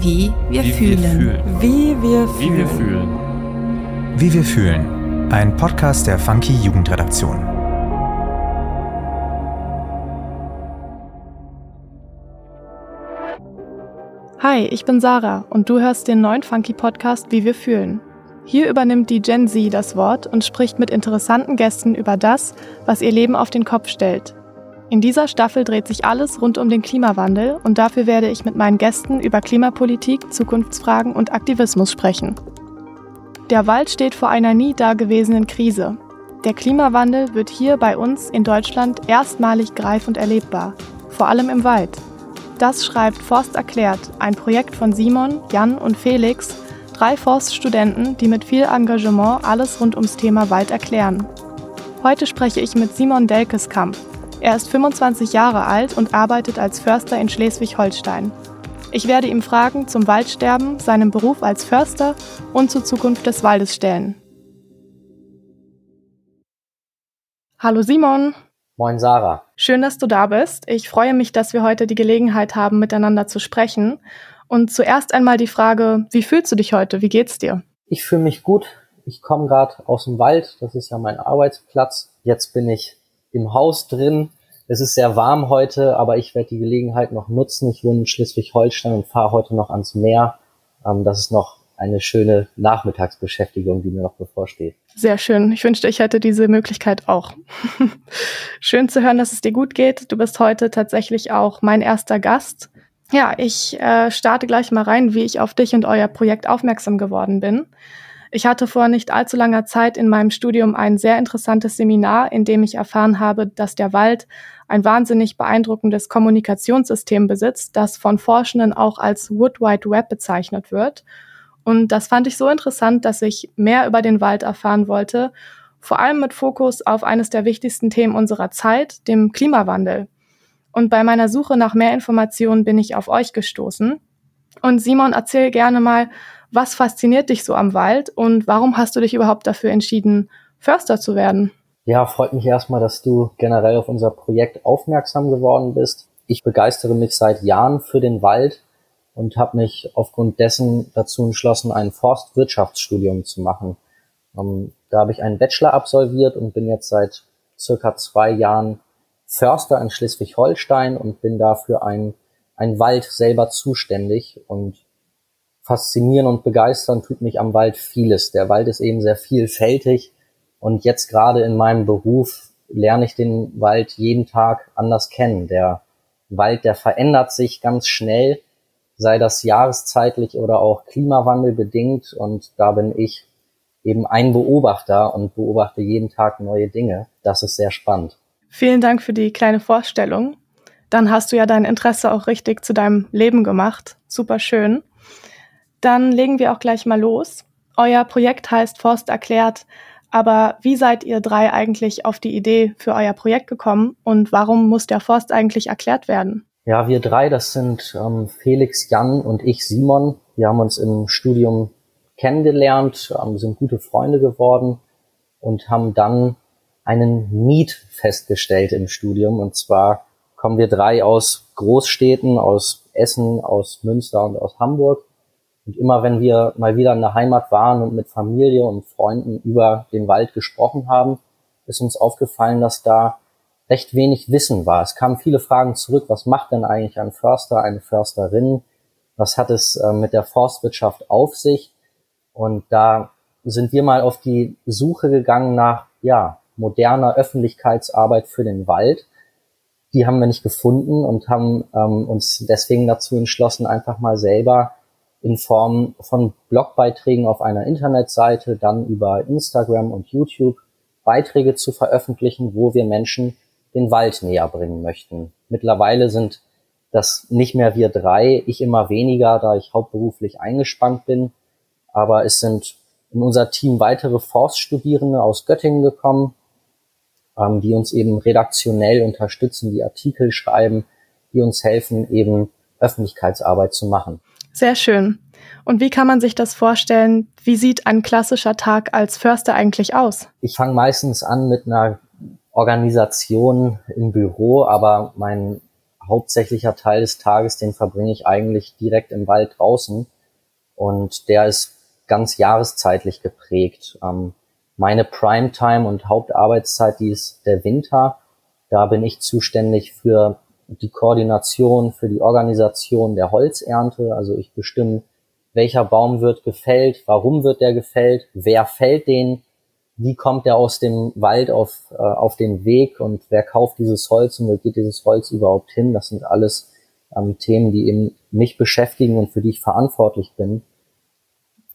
Wie wir Wie fühlen. wir fühlen. Wie wir Wie fühlen. wir fühlen. Wie wir fühlen. Ein Podcast der Funky Jugendredaktion. Hi, ich bin Sarah und du hörst den neuen Funky Podcast Wie wir fühlen. Hier übernimmt die Gen Z das Wort und spricht mit interessanten Gästen über das, was ihr Leben auf den Kopf stellt. In dieser Staffel dreht sich alles rund um den Klimawandel und dafür werde ich mit meinen Gästen über Klimapolitik, Zukunftsfragen und Aktivismus sprechen. Der Wald steht vor einer nie dagewesenen Krise. Der Klimawandel wird hier bei uns in Deutschland erstmalig greif und erlebbar, vor allem im Wald. Das schreibt Forst erklärt, ein Projekt von Simon, Jan und Felix, drei Forststudenten, die mit viel Engagement alles rund ums Thema Wald erklären. Heute spreche ich mit Simon Delkeskamp. Er ist 25 Jahre alt und arbeitet als Förster in Schleswig-Holstein. Ich werde ihm Fragen zum Waldsterben, seinem Beruf als Förster und zur Zukunft des Waldes stellen. Hallo Simon, Moin Sarah. schön, dass du da bist. Ich freue mich, dass wir heute die Gelegenheit haben, miteinander zu sprechen. Und zuerst einmal die Frage, wie fühlst du dich heute? Wie geht's dir? Ich fühle mich gut. Ich komme gerade aus dem Wald. Das ist ja mein Arbeitsplatz. Jetzt bin ich im Haus drin. Es ist sehr warm heute, aber ich werde die Gelegenheit noch nutzen. Ich wohne in Schleswig-Holstein und fahre heute noch ans Meer. Ähm, das ist noch eine schöne Nachmittagsbeschäftigung, die mir noch bevorsteht. Sehr schön. Ich wünschte, ich hätte diese Möglichkeit auch. schön zu hören, dass es dir gut geht. Du bist heute tatsächlich auch mein erster Gast. Ja, ich äh, starte gleich mal rein, wie ich auf dich und euer Projekt aufmerksam geworden bin. Ich hatte vor nicht allzu langer Zeit in meinem Studium ein sehr interessantes Seminar, in dem ich erfahren habe, dass der Wald ein wahnsinnig beeindruckendes Kommunikationssystem besitzt, das von Forschenden auch als Wood Wide Web bezeichnet wird. Und das fand ich so interessant, dass ich mehr über den Wald erfahren wollte, vor allem mit Fokus auf eines der wichtigsten Themen unserer Zeit, dem Klimawandel. Und bei meiner Suche nach mehr Informationen bin ich auf euch gestoßen. Und Simon, erzähl gerne mal, was fasziniert dich so am Wald und warum hast du dich überhaupt dafür entschieden, Förster zu werden? Ja, freut mich erstmal, dass du generell auf unser Projekt aufmerksam geworden bist. Ich begeistere mich seit Jahren für den Wald und habe mich aufgrund dessen dazu entschlossen, ein Forstwirtschaftsstudium zu machen. Ähm, da habe ich einen Bachelor absolviert und bin jetzt seit circa zwei Jahren Förster in Schleswig-Holstein und bin dafür ein, ein Wald selber zuständig und faszinieren und begeistern tut mich am Wald vieles. Der Wald ist eben sehr vielfältig und jetzt gerade in meinem Beruf lerne ich den Wald jeden Tag anders kennen. Der Wald, der verändert sich ganz schnell, sei das jahreszeitlich oder auch Klimawandel bedingt und da bin ich eben ein Beobachter und beobachte jeden Tag neue Dinge. Das ist sehr spannend. Vielen Dank für die kleine Vorstellung. Dann hast du ja dein Interesse auch richtig zu deinem Leben gemacht. Super schön. Dann legen wir auch gleich mal los. Euer Projekt heißt Forst erklärt, aber wie seid ihr drei eigentlich auf die Idee für euer Projekt gekommen und warum muss der Forst eigentlich erklärt werden? Ja, wir drei, das sind ähm, Felix, Jan und ich, Simon. Wir haben uns im Studium kennengelernt, ähm, sind gute Freunde geworden und haben dann einen Need festgestellt im Studium. Und zwar kommen wir drei aus Großstädten, aus Essen, aus Münster und aus Hamburg. Und immer wenn wir mal wieder in der Heimat waren und mit Familie und Freunden über den Wald gesprochen haben, ist uns aufgefallen, dass da recht wenig Wissen war. Es kamen viele Fragen zurück. Was macht denn eigentlich ein Förster, eine Försterin? Was hat es äh, mit der Forstwirtschaft auf sich? Und da sind wir mal auf die Suche gegangen nach, ja, moderner Öffentlichkeitsarbeit für den Wald. Die haben wir nicht gefunden und haben ähm, uns deswegen dazu entschlossen, einfach mal selber in Form von Blogbeiträgen auf einer Internetseite, dann über Instagram und YouTube Beiträge zu veröffentlichen, wo wir Menschen den Wald näher bringen möchten. Mittlerweile sind das nicht mehr wir drei, ich immer weniger, da ich hauptberuflich eingespannt bin, aber es sind in unser Team weitere Forststudierende aus Göttingen gekommen, ähm, die uns eben redaktionell unterstützen, die Artikel schreiben, die uns helfen, eben Öffentlichkeitsarbeit zu machen. Sehr schön. Und wie kann man sich das vorstellen? Wie sieht ein klassischer Tag als Förster eigentlich aus? Ich fange meistens an mit einer Organisation im Büro, aber mein hauptsächlicher Teil des Tages, den verbringe ich eigentlich direkt im Wald draußen. Und der ist ganz jahreszeitlich geprägt. Ähm, meine Primetime und Hauptarbeitszeit, die ist der Winter. Da bin ich zuständig für die Koordination, für die Organisation der Holzernte. Also ich bestimme, welcher Baum wird gefällt, warum wird der gefällt, wer fällt den, wie kommt der aus dem Wald auf, äh, auf den Weg und wer kauft dieses Holz und wo geht dieses Holz überhaupt hin. Das sind alles ähm, Themen, die eben mich beschäftigen und für die ich verantwortlich bin.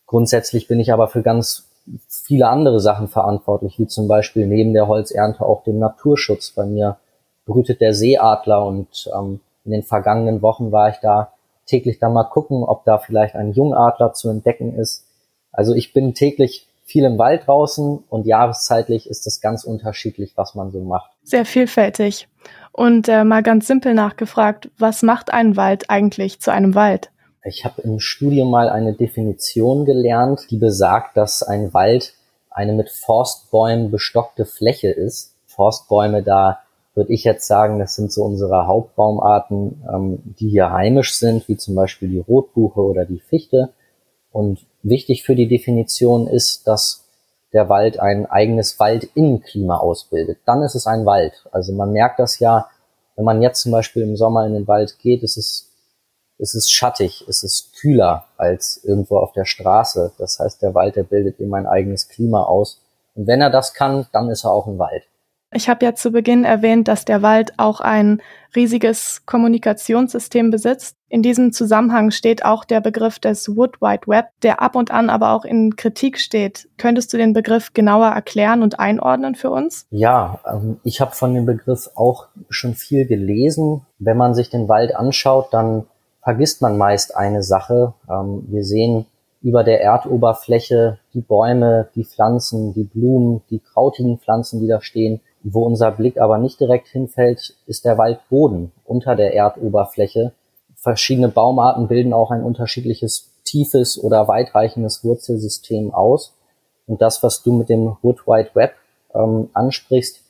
Grundsätzlich bin ich aber für ganz viele andere Sachen verantwortlich, wie zum Beispiel neben der Holzernte auch den Naturschutz. Bei mir brütet der Seeadler und ähm, in den vergangenen Wochen war ich da täglich da mal gucken, ob da vielleicht ein Jungadler zu entdecken ist. Also ich bin täglich viel im Wald draußen und jahreszeitlich ist es ganz unterschiedlich, was man so macht. Sehr vielfältig. Und äh, mal ganz simpel nachgefragt, was macht ein Wald eigentlich zu einem Wald? Ich habe im Studium mal eine Definition gelernt, die besagt, dass ein Wald eine mit Forstbäumen bestockte Fläche ist. Forstbäume, da würde ich jetzt sagen, das sind so unsere Hauptbaumarten, ähm, die hier heimisch sind, wie zum Beispiel die Rotbuche oder die Fichte. Und wichtig für die Definition ist, dass der Wald ein eigenes Waldinnenklima ausbildet. Dann ist es ein Wald. Also man merkt das ja, wenn man jetzt zum Beispiel im Sommer in den Wald geht, ist es, ist es schattig, ist es kühler als irgendwo auf der Straße. Das heißt, der Wald, der bildet eben ein eigenes Klima aus. Und wenn er das kann, dann ist er auch ein Wald. Ich habe ja zu Beginn erwähnt, dass der Wald auch ein riesiges Kommunikationssystem besitzt. In diesem Zusammenhang steht auch der Begriff des Wood Wide Web, der ab und an aber auch in Kritik steht. Könntest du den Begriff genauer erklären und einordnen für uns? Ja, ähm, ich habe von dem Begriff auch schon viel gelesen. Wenn man sich den Wald anschaut, dann vergisst man meist eine Sache. Ähm, wir sehen über der Erdoberfläche die Bäume, die Pflanzen, die Blumen, die krautigen Pflanzen, die da stehen. Wo unser Blick aber nicht direkt hinfällt, ist der Waldboden unter der Erdoberfläche. Verschiedene Baumarten bilden auch ein unterschiedliches tiefes oder weitreichendes Wurzelsystem aus. Und das, was du mit dem Wood Wide Web ähm, ansprichst,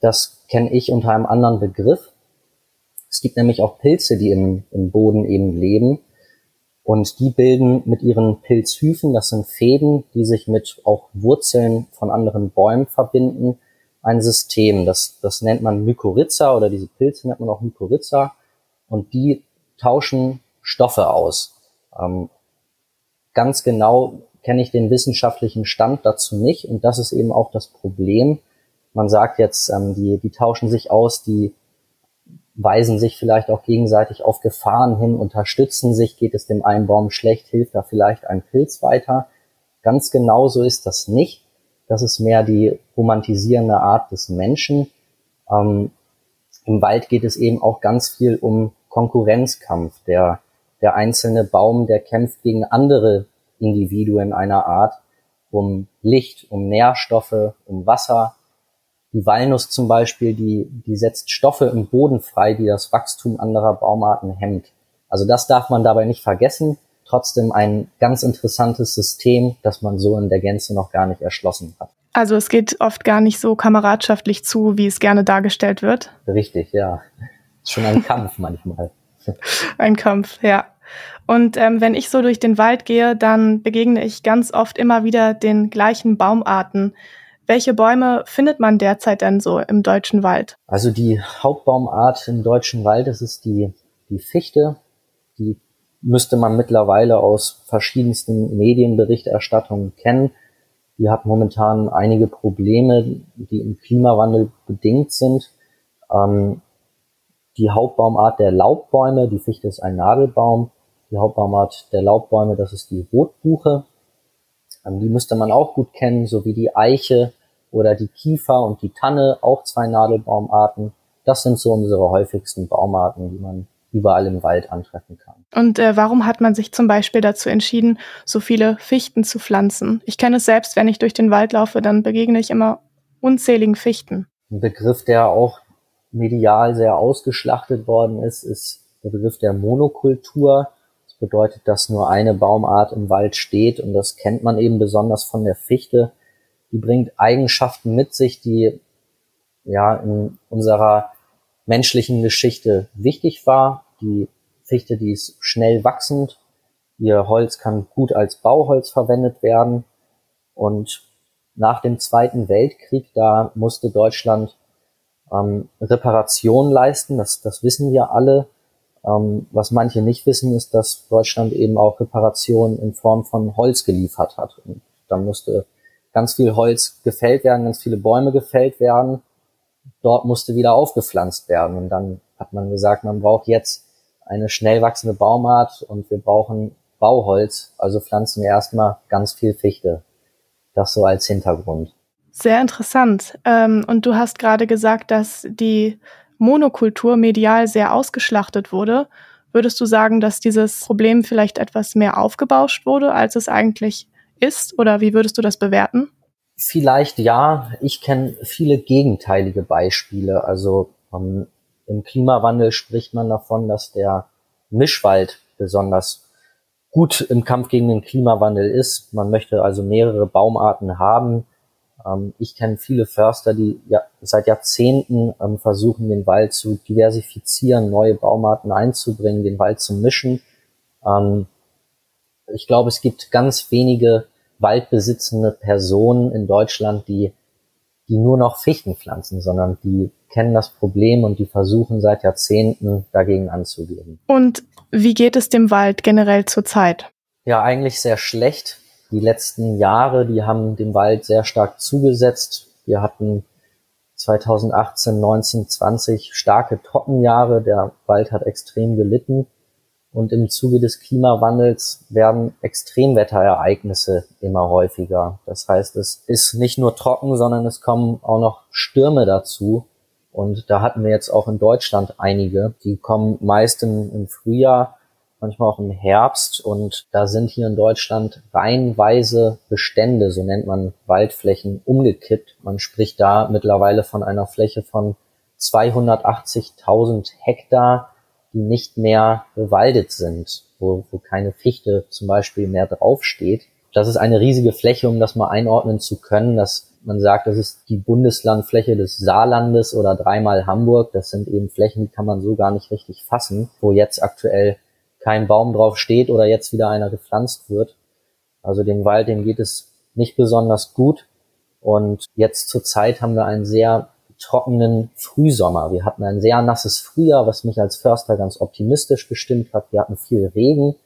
das kenne ich unter einem anderen Begriff. Es gibt nämlich auch Pilze, die im, im Boden eben leben. Und die bilden mit ihren Pilzhyphen, das sind Fäden, die sich mit auch Wurzeln von anderen Bäumen verbinden, ein System. Das, das nennt man Mykorrhiza oder diese Pilze nennt man auch Mykorrhiza. Und die tauschen Stoffe aus. Ähm, ganz genau kenne ich den wissenschaftlichen Stand dazu nicht. Und das ist eben auch das Problem. Man sagt jetzt, ähm, die, die tauschen sich aus, die weisen sich vielleicht auch gegenseitig auf Gefahren hin, unterstützen sich, geht es dem einen Baum schlecht, hilft da vielleicht ein Pilz weiter. Ganz genau so ist das nicht. Das ist mehr die romantisierende Art des Menschen. Ähm, Im Wald geht es eben auch ganz viel um Konkurrenzkampf. Der, der einzelne Baum, der kämpft gegen andere Individuen einer Art, um Licht, um Nährstoffe, um Wasser. Die Walnuss zum Beispiel, die, die setzt Stoffe im Boden frei, die das Wachstum anderer Baumarten hemmt. Also das darf man dabei nicht vergessen trotzdem ein ganz interessantes System, das man so in der Gänze noch gar nicht erschlossen hat. Also es geht oft gar nicht so kameradschaftlich zu, wie es gerne dargestellt wird. Richtig, ja. Ist schon ein Kampf manchmal. Ein Kampf, ja. Und ähm, wenn ich so durch den Wald gehe, dann begegne ich ganz oft immer wieder den gleichen Baumarten. Welche Bäume findet man derzeit denn so im deutschen Wald? Also die Hauptbaumart im deutschen Wald, das ist die, die Fichte. Die müsste man mittlerweile aus verschiedensten Medienberichterstattungen kennen. Die hat momentan einige Probleme, die im Klimawandel bedingt sind. Ähm, die Hauptbaumart der Laubbäume, die Fichte ist ein Nadelbaum. Die Hauptbaumart der Laubbäume, das ist die Rotbuche. Ähm, die müsste man auch gut kennen, sowie die Eiche oder die Kiefer und die Tanne, auch zwei Nadelbaumarten. Das sind so unsere häufigsten Baumarten, die man überall im Wald antreffen kann. Und äh, warum hat man sich zum Beispiel dazu entschieden, so viele Fichten zu pflanzen? Ich kenne es selbst, wenn ich durch den Wald laufe, dann begegne ich immer unzähligen Fichten. Ein Begriff, der auch medial sehr ausgeschlachtet worden ist, ist der Begriff der Monokultur. Das bedeutet, dass nur eine Baumart im Wald steht und das kennt man eben besonders von der Fichte. Die bringt Eigenschaften mit sich, die ja in unserer menschlichen Geschichte wichtig war. Die Fichte, die ist schnell wachsend. Ihr Holz kann gut als Bauholz verwendet werden. Und nach dem Zweiten Weltkrieg, da musste Deutschland ähm, Reparation leisten. Das, das wissen wir alle. Ähm, was manche nicht wissen, ist, dass Deutschland eben auch Reparationen in Form von Holz geliefert hat. Und dann musste ganz viel Holz gefällt werden, ganz viele Bäume gefällt werden. Dort musste wieder aufgepflanzt werden. Und dann hat man gesagt, man braucht jetzt eine schnell wachsende Baumart und wir brauchen Bauholz. Also pflanzen wir erstmal ganz viel Fichte. Das so als Hintergrund. Sehr interessant. Ähm, und du hast gerade gesagt, dass die Monokultur medial sehr ausgeschlachtet wurde. Würdest du sagen, dass dieses Problem vielleicht etwas mehr aufgebauscht wurde, als es eigentlich ist? Oder wie würdest du das bewerten? Vielleicht ja. Ich kenne viele gegenteilige Beispiele. Also um, im Klimawandel spricht man davon, dass der Mischwald besonders gut im Kampf gegen den Klimawandel ist. Man möchte also mehrere Baumarten haben. Ähm, ich kenne viele Förster, die ja seit Jahrzehnten ähm, versuchen, den Wald zu diversifizieren, neue Baumarten einzubringen, den Wald zu mischen. Ähm, ich glaube, es gibt ganz wenige waldbesitzende Personen in Deutschland, die, die nur noch Fichten pflanzen, sondern die kennen das Problem und die versuchen seit Jahrzehnten dagegen anzugehen. Und wie geht es dem Wald generell zurzeit? Ja, eigentlich sehr schlecht. Die letzten Jahre, die haben dem Wald sehr stark zugesetzt. Wir hatten 2018, 19, 20 starke Trockenjahre. Der Wald hat extrem gelitten. Und im Zuge des Klimawandels werden Extremwetterereignisse immer häufiger. Das heißt, es ist nicht nur trocken, sondern es kommen auch noch Stürme dazu. Und da hatten wir jetzt auch in Deutschland einige. Die kommen meist im, im Frühjahr, manchmal auch im Herbst. Und da sind hier in Deutschland reihenweise Bestände, so nennt man Waldflächen, umgekippt. Man spricht da mittlerweile von einer Fläche von 280.000 Hektar die nicht mehr bewaldet sind, wo, wo keine Fichte zum Beispiel mehr draufsteht. Das ist eine riesige Fläche, um das mal einordnen zu können, dass man sagt, das ist die Bundeslandfläche des Saarlandes oder dreimal Hamburg. Das sind eben Flächen, die kann man so gar nicht richtig fassen, wo jetzt aktuell kein Baum drauf steht oder jetzt wieder einer gepflanzt wird. Also dem Wald, dem geht es nicht besonders gut. Und jetzt zur Zeit haben wir einen sehr trockenen Frühsommer. Wir hatten ein sehr nasses Frühjahr, was mich als Förster ganz optimistisch gestimmt hat. Wir hatten viel Regen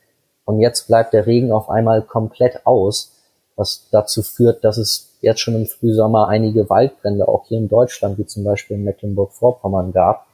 und jetzt bleibt der Regen auf einmal komplett aus, was dazu führt, dass es jetzt schon im Frühsommer einige Waldbrände auch hier in Deutschland, wie zum Beispiel in Mecklenburg-Vorpommern gab.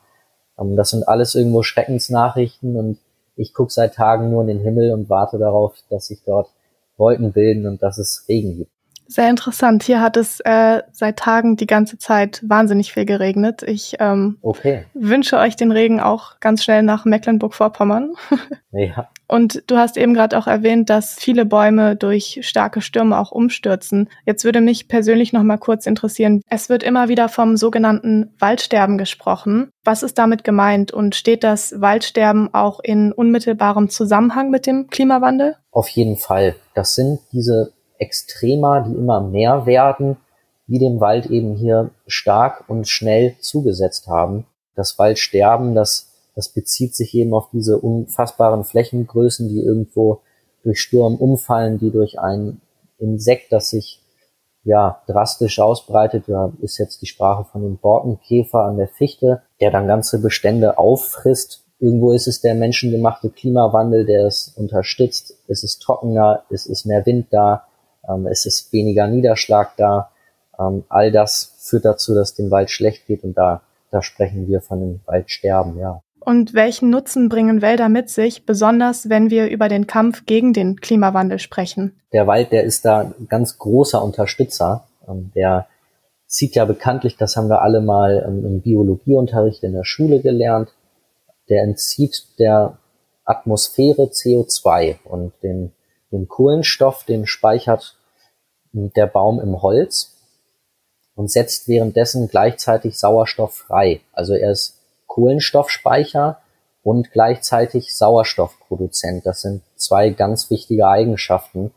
Ähm, das sind alles irgendwo Schreckensnachrichten und ich gucke seit Tagen nur in den Himmel und warte darauf, dass sich dort Wolken bilden und dass es Regen gibt. Sehr interessant. Hier hat es äh, seit Tagen die ganze Zeit wahnsinnig viel geregnet. Ich ähm, okay. wünsche euch den Regen auch ganz schnell nach Mecklenburg-Vorpommern. ja. Und du hast eben gerade auch erwähnt, dass viele Bäume durch starke Stürme auch umstürzen. Jetzt würde mich persönlich noch mal kurz interessieren. Es wird immer wieder vom sogenannten Waldsterben gesprochen. Was ist damit gemeint und steht das Waldsterben auch in unmittelbarem Zusammenhang mit dem Klimawandel? Auf jeden Fall. Das sind diese extremer, die immer mehr werden, die dem Wald eben hier stark und schnell zugesetzt haben. Das Waldsterben, das, das bezieht sich eben auf diese unfassbaren Flächengrößen, die irgendwo durch Sturm umfallen, die durch ein Insekt, das sich ja drastisch ausbreitet, da ist jetzt die Sprache von dem Borkenkäfer an der Fichte, der dann ganze Bestände auffrisst. Irgendwo ist es der menschengemachte Klimawandel, der es unterstützt. Es ist trockener, es ist mehr Wind da, ähm, es ist weniger Niederschlag da. Ähm, all das führt dazu, dass dem Wald schlecht geht und da, da sprechen wir von dem Waldsterben, ja. Und welchen Nutzen bringen Wälder mit sich, besonders wenn wir über den Kampf gegen den Klimawandel sprechen? Der Wald, der ist da ein ganz großer Unterstützer. Ähm, der zieht ja bekanntlich, das haben wir alle mal im Biologieunterricht in der Schule gelernt, der entzieht der Atmosphäre CO2 und den den Kohlenstoff, den speichert der Baum im Holz und setzt währenddessen gleichzeitig Sauerstoff frei. Also er ist Kohlenstoffspeicher und gleichzeitig Sauerstoffproduzent. Das sind zwei ganz wichtige Eigenschaften,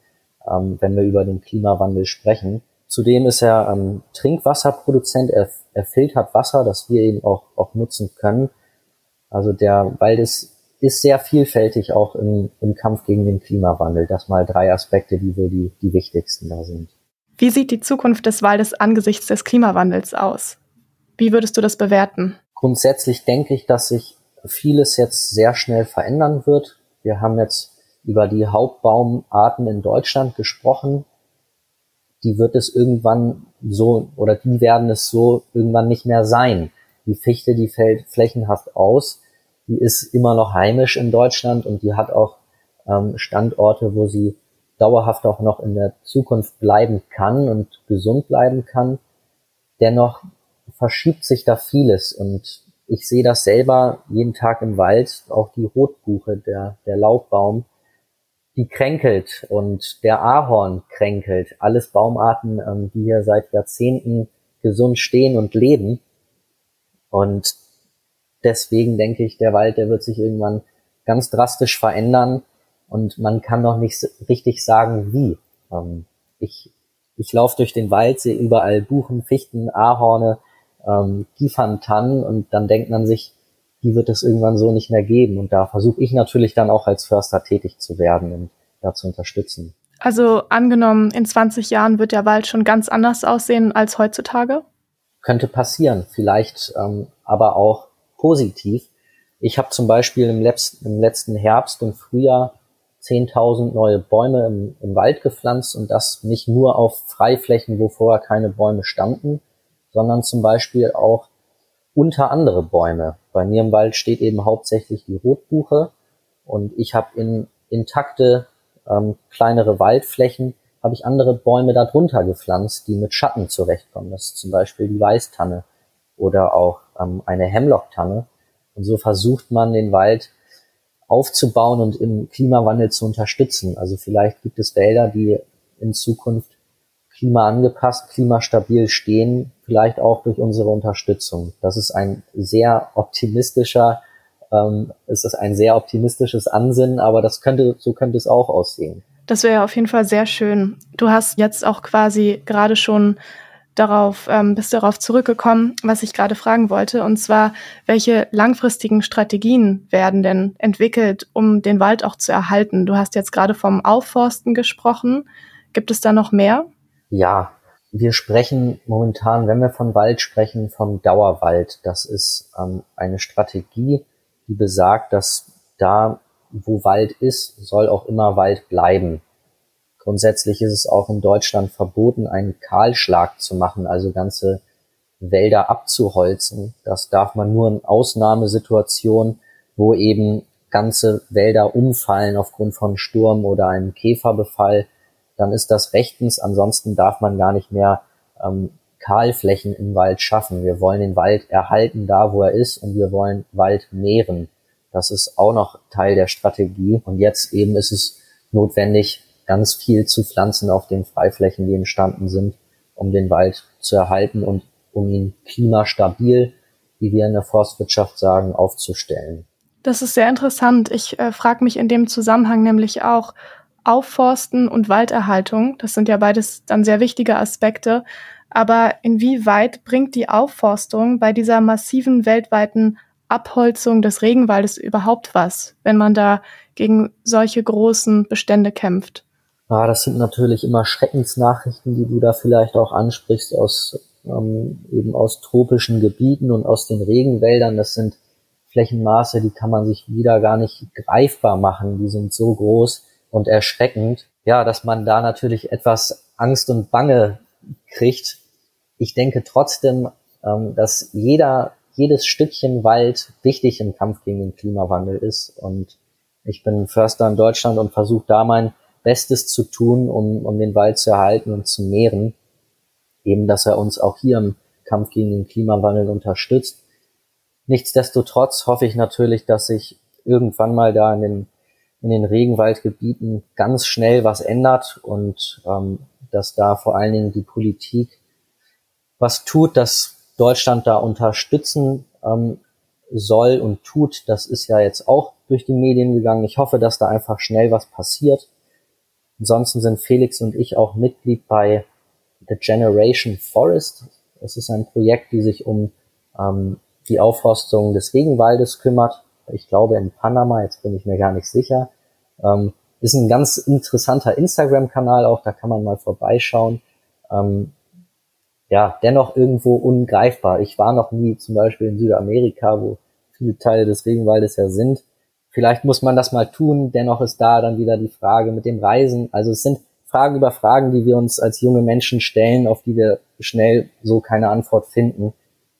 ähm, wenn wir über den Klimawandel sprechen. Zudem ist er ähm, Trinkwasserproduzent. Er, er filtert Wasser, das wir eben auch, auch nutzen können. Also der Wald ist, ist sehr vielfältig auch im, im Kampf gegen den Klimawandel. Das mal drei Aspekte, die so die, die wichtigsten da sind. Wie sieht die Zukunft des Waldes angesichts des Klimawandels aus? Wie würdest du das bewerten? Grundsätzlich denke ich, dass sich vieles jetzt sehr schnell verändern wird. Wir haben jetzt über die Hauptbaumarten in Deutschland gesprochen. Die wird es irgendwann so oder die werden es so irgendwann nicht mehr sein. Die Fichte, die fällt flächenhaft aus. Die ist immer noch heimisch in Deutschland und die hat auch ähm, Standorte, wo sie dauerhaft auch noch in der Zukunft bleiben kann und gesund bleiben kann. Dennoch verschiebt sich da vieles und ich sehe das selber jeden Tag im Wald, auch die Rotbuche, der, der Laubbaum, die kränkelt und der Ahorn kränkelt. Alles Baumarten, ähm, die hier seit Jahrzehnten gesund stehen und leben. Und deswegen denke ich, der Wald, der wird sich irgendwann ganz drastisch verändern und man kann noch nicht richtig sagen, wie. Ähm, ich ich laufe durch den Wald, sehe überall Buchen, Fichten, Ahorne, ähm, Kiefern, Tannen und dann denkt man sich, die wird es irgendwann so nicht mehr geben. Und da versuche ich natürlich dann auch als Förster tätig zu werden und da zu unterstützen. Also angenommen, in 20 Jahren wird der Wald schon ganz anders aussehen als heutzutage? Könnte passieren, vielleicht ähm, aber auch positiv. Ich habe zum Beispiel im, letzten, im letzten Herbst und Frühjahr 10.000 neue Bäume im, im Wald gepflanzt und das nicht nur auf Freiflächen, wo vorher keine Bäume standen, sondern zum Beispiel auch unter andere Bäume. Bei mir im Wald steht eben hauptsächlich die Rotbuche und ich habe in intakte ähm, kleinere Waldflächen habe ich andere Bäume darunter gepflanzt, die mit Schatten zurechtkommen. Das ist zum Beispiel die Weißtanne oder auch ähm, eine Hemlocktanne. Und so versucht man den Wald aufzubauen und im Klimawandel zu unterstützen. Also vielleicht gibt es Wälder, die in Zukunft klimaangepasst, klimastabil stehen, vielleicht auch durch unsere Unterstützung. Das ist ein sehr optimistischer, ähm, ist ein sehr optimistisches Ansinnen, aber das könnte, so könnte es auch aussehen. Das wäre auf jeden Fall sehr schön. Du hast jetzt auch quasi gerade schon darauf, ähm, bist darauf zurückgekommen, was ich gerade fragen wollte, und zwar, welche langfristigen Strategien werden denn entwickelt, um den Wald auch zu erhalten? Du hast jetzt gerade vom Aufforsten gesprochen. Gibt es da noch mehr? Ja, wir sprechen momentan, wenn wir von Wald sprechen, vom Dauerwald. Das ist ähm, eine Strategie, die besagt, dass da, wo Wald ist, soll auch immer Wald bleiben. Grundsätzlich ist es auch in Deutschland verboten, einen Kahlschlag zu machen, also ganze Wälder abzuholzen. Das darf man nur in Ausnahmesituationen, wo eben ganze Wälder umfallen aufgrund von Sturm oder einem Käferbefall dann ist das rechtens. Ansonsten darf man gar nicht mehr ähm, Kahlflächen im Wald schaffen. Wir wollen den Wald erhalten da, wo er ist und wir wollen Wald mehren. Das ist auch noch Teil der Strategie. Und jetzt eben ist es notwendig, ganz viel zu pflanzen auf den Freiflächen, die entstanden sind, um den Wald zu erhalten und um ihn klimastabil, wie wir in der Forstwirtschaft sagen, aufzustellen. Das ist sehr interessant. Ich äh, frage mich in dem Zusammenhang nämlich auch, Aufforsten und Walderhaltung, das sind ja beides dann sehr wichtige Aspekte, aber inwieweit bringt die Aufforstung bei dieser massiven weltweiten Abholzung des Regenwaldes überhaupt was, wenn man da gegen solche großen Bestände kämpft? Ja, das sind natürlich immer Schreckensnachrichten, die du da vielleicht auch ansprichst aus ähm, eben aus tropischen Gebieten und aus den Regenwäldern. Das sind Flächenmaße, die kann man sich wieder gar nicht greifbar machen. Die sind so groß und erschreckend. Ja, dass man da natürlich etwas Angst und Bange kriegt. Ich denke trotzdem, ähm, dass jeder, jedes Stückchen Wald wichtig im Kampf gegen den Klimawandel ist. Und ich bin Förster in Deutschland und versuche da mein Bestes zu tun, um, um den Wald zu erhalten und zu mehren. Eben, dass er uns auch hier im Kampf gegen den Klimawandel unterstützt. Nichtsdestotrotz hoffe ich natürlich, dass sich irgendwann mal da in den in den Regenwaldgebieten ganz schnell was ändert und ähm, dass da vor allen Dingen die Politik was tut, dass Deutschland da unterstützen ähm, soll und tut. Das ist ja jetzt auch durch die Medien gegangen. Ich hoffe, dass da einfach schnell was passiert. Ansonsten sind Felix und ich auch Mitglied bei The Generation Forest. Das ist ein Projekt, die sich um ähm, die Aufforstung des Regenwaldes kümmert. Ich glaube in Panama, jetzt bin ich mir gar nicht sicher. Ähm, ist ein ganz interessanter Instagram-Kanal auch, da kann man mal vorbeischauen. Ähm, ja, dennoch irgendwo ungreifbar. Ich war noch nie zum Beispiel in Südamerika, wo viele Teile des Regenwaldes ja sind. Vielleicht muss man das mal tun, dennoch ist da dann wieder die Frage mit dem Reisen. Also es sind Fragen über Fragen, die wir uns als junge Menschen stellen, auf die wir schnell so keine Antwort finden.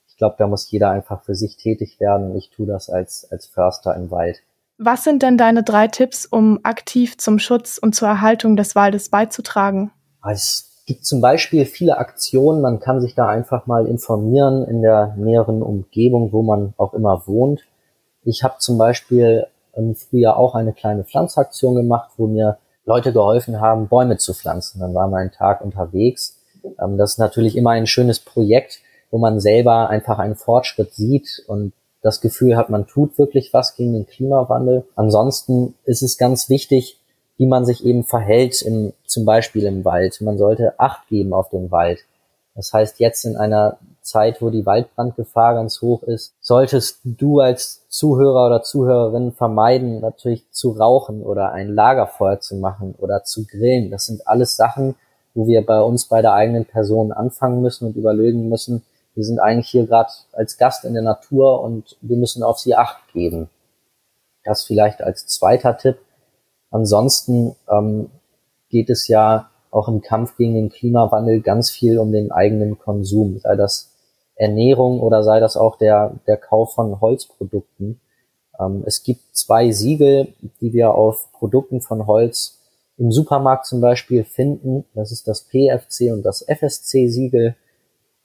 Ich glaube, da muss jeder einfach für sich tätig werden ich tue das als, als Förster im Wald. Was sind denn deine drei Tipps, um aktiv zum Schutz und zur Erhaltung des Waldes beizutragen? Es gibt zum Beispiel viele Aktionen. Man kann sich da einfach mal informieren in der näheren Umgebung, wo man auch immer wohnt. Ich habe zum Beispiel im Frühjahr auch eine kleine Pflanzaktion gemacht, wo mir Leute geholfen haben, Bäume zu pflanzen. Dann war mein Tag unterwegs. Ähm, das ist natürlich immer ein schönes Projekt, wo man selber einfach einen Fortschritt sieht und das Gefühl hat, man tut wirklich was gegen den Klimawandel. Ansonsten ist es ganz wichtig, wie man sich eben verhält, im, zum Beispiel im Wald. Man sollte Acht geben auf den Wald. Das heißt, jetzt in einer Zeit, wo die Waldbrandgefahr ganz hoch ist, solltest du als Zuhörer oder Zuhörerin vermeiden, natürlich zu rauchen oder ein Lagerfeuer zu machen oder zu grillen. Das sind alles Sachen, wo wir bei uns bei der eigenen Person anfangen müssen und überlegen müssen, wir sind eigentlich hier gerade als Gast in der Natur und wir müssen auf sie acht geben. Das vielleicht als zweiter Tipp. Ansonsten ähm, geht es ja auch im Kampf gegen den Klimawandel ganz viel um den eigenen Konsum, sei das Ernährung oder sei das auch der, der Kauf von Holzprodukten. Ähm, es gibt zwei Siegel, die wir auf Produkten von Holz im Supermarkt zum Beispiel finden. Das ist das PFC und das FSC-Siegel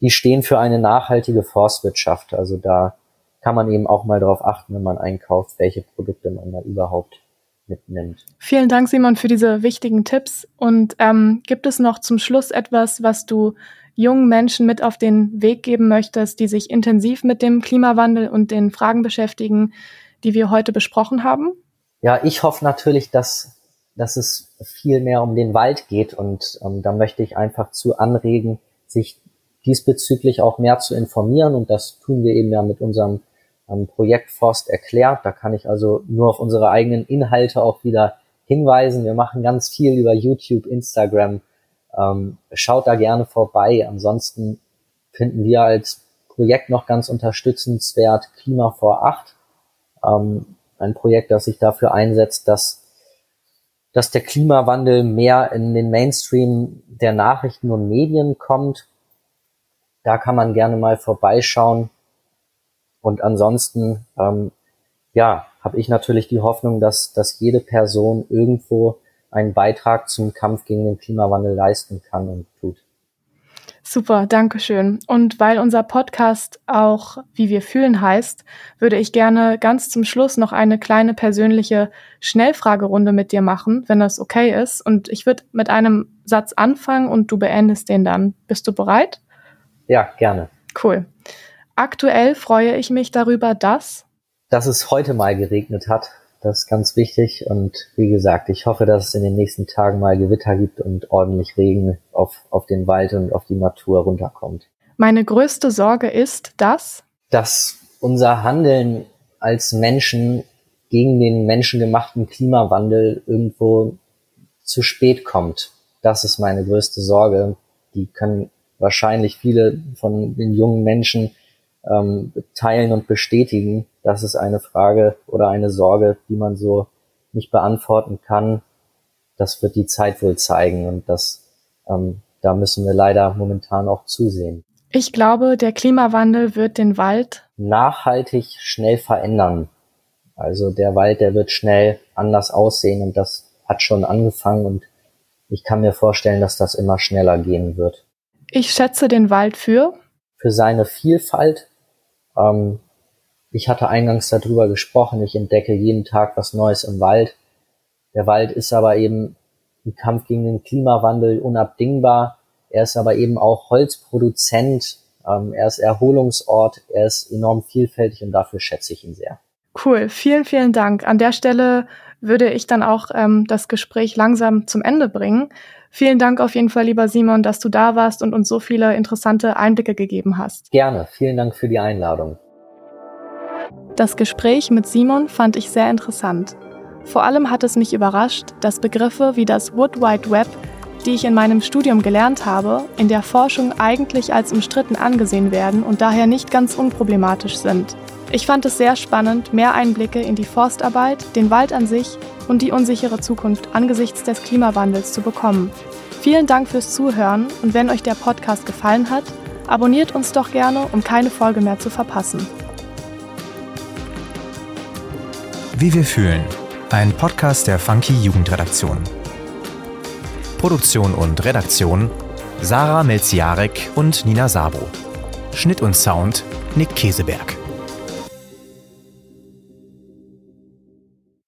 die stehen für eine nachhaltige Forstwirtschaft. Also da kann man eben auch mal darauf achten, wenn man einkauft, welche Produkte man da überhaupt mitnimmt. Vielen Dank, Simon, für diese wichtigen Tipps. Und ähm, gibt es noch zum Schluss etwas, was du jungen Menschen mit auf den Weg geben möchtest, die sich intensiv mit dem Klimawandel und den Fragen beschäftigen, die wir heute besprochen haben? Ja, ich hoffe natürlich, dass, dass es viel mehr um den Wald geht und ähm, da möchte ich einfach zu anregen, sich diesbezüglich auch mehr zu informieren und das tun wir eben ja mit unserem ähm, Projekt Forst erklärt. Da kann ich also nur auf unsere eigenen Inhalte auch wieder hinweisen. Wir machen ganz viel über YouTube, Instagram. Ähm, schaut da gerne vorbei. Ansonsten finden wir als Projekt noch ganz unterstützenswert Klima vor Acht. Ähm, ein Projekt, das sich dafür einsetzt, dass dass der Klimawandel mehr in den Mainstream der Nachrichten und Medien kommt da kann man gerne mal vorbeischauen. Und ansonsten, ähm, ja, habe ich natürlich die Hoffnung, dass, dass jede Person irgendwo einen Beitrag zum Kampf gegen den Klimawandel leisten kann und tut. Super, danke schön. Und weil unser Podcast auch Wie wir fühlen heißt, würde ich gerne ganz zum Schluss noch eine kleine persönliche Schnellfragerunde mit dir machen, wenn das okay ist. Und ich würde mit einem Satz anfangen und du beendest den dann. Bist du bereit? Ja, gerne. Cool. Aktuell freue ich mich darüber, dass dass es heute mal geregnet hat. Das ist ganz wichtig. Und wie gesagt, ich hoffe, dass es in den nächsten Tagen mal Gewitter gibt und ordentlich Regen auf, auf den Wald und auf die Natur runterkommt. Meine größte Sorge ist, dass dass unser Handeln als Menschen gegen den menschengemachten Klimawandel irgendwo zu spät kommt. Das ist meine größte Sorge. Die können wahrscheinlich viele von den jungen Menschen ähm, teilen und bestätigen. Das ist eine Frage oder eine Sorge, die man so nicht beantworten kann. Das wird die Zeit wohl zeigen und das, ähm, da müssen wir leider momentan auch zusehen. Ich glaube, der Klimawandel wird den Wald nachhaltig schnell verändern. Also der Wald, der wird schnell anders aussehen und das hat schon angefangen und ich kann mir vorstellen, dass das immer schneller gehen wird. Ich schätze den Wald für für seine Vielfalt. Ähm, ich hatte eingangs darüber gesprochen, ich entdecke jeden Tag was Neues im Wald. Der Wald ist aber eben im Kampf gegen den Klimawandel unabdingbar. Er ist aber eben auch Holzproduzent. Ähm, er ist Erholungsort. Er ist enorm vielfältig und dafür schätze ich ihn sehr. Cool, vielen, vielen Dank. An der Stelle würde ich dann auch ähm, das Gespräch langsam zum Ende bringen. Vielen Dank auf jeden Fall, lieber Simon, dass du da warst und uns so viele interessante Einblicke gegeben hast. Gerne, vielen Dank für die Einladung. Das Gespräch mit Simon fand ich sehr interessant. Vor allem hat es mich überrascht, dass Begriffe wie das Wood Wide Web, die ich in meinem Studium gelernt habe, in der Forschung eigentlich als umstritten angesehen werden und daher nicht ganz unproblematisch sind. Ich fand es sehr spannend, mehr Einblicke in die Forstarbeit, den Wald an sich und die unsichere Zukunft angesichts des Klimawandels zu bekommen. Vielen Dank fürs Zuhören und wenn euch der Podcast gefallen hat, abonniert uns doch gerne, um keine Folge mehr zu verpassen. Wie wir fühlen. Ein Podcast der Funky Jugendredaktion. Produktion und Redaktion Sarah Melziarek und Nina Sabo. Schnitt und Sound Nick Keseberg.